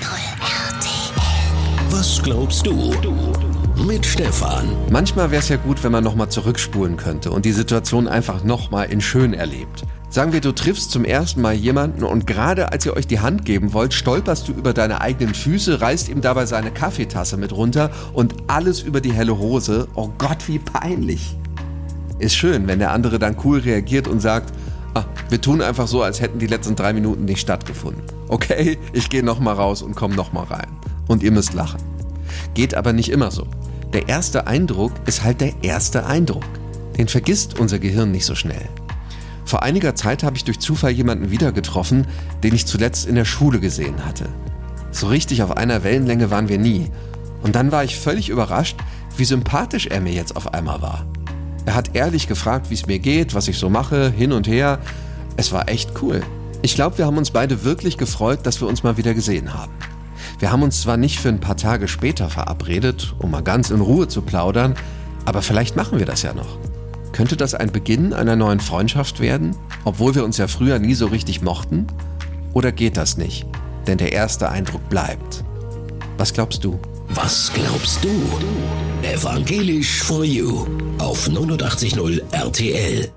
RTL. Was glaubst du? Mit Stefan. Manchmal wäre es ja gut, wenn man nochmal zurückspulen könnte und die Situation einfach nochmal in schön erlebt. Sagen wir, du triffst zum ersten Mal jemanden und gerade als ihr euch die Hand geben wollt, stolperst du über deine eigenen Füße, reißt ihm dabei seine Kaffeetasse mit runter und alles über die helle Hose. Oh Gott, wie peinlich. Ist schön, wenn der andere dann cool reagiert und sagt, wir tun einfach so, als hätten die letzten drei Minuten nicht stattgefunden. Okay, ich gehe nochmal raus und komme nochmal rein. Und ihr müsst lachen. Geht aber nicht immer so. Der erste Eindruck ist halt der erste Eindruck. Den vergisst unser Gehirn nicht so schnell. Vor einiger Zeit habe ich durch Zufall jemanden wieder getroffen, den ich zuletzt in der Schule gesehen hatte. So richtig auf einer Wellenlänge waren wir nie. Und dann war ich völlig überrascht, wie sympathisch er mir jetzt auf einmal war. Er hat ehrlich gefragt, wie es mir geht, was ich so mache, hin und her. Es war echt cool. Ich glaube, wir haben uns beide wirklich gefreut, dass wir uns mal wieder gesehen haben. Wir haben uns zwar nicht für ein paar Tage später verabredet, um mal ganz in Ruhe zu plaudern, aber vielleicht machen wir das ja noch. Könnte das ein Beginn einer neuen Freundschaft werden, obwohl wir uns ja früher nie so richtig mochten? Oder geht das nicht? Denn der erste Eindruck bleibt. Was glaubst du? Was glaubst du? Evangelisch for You auf 89.0 RTL.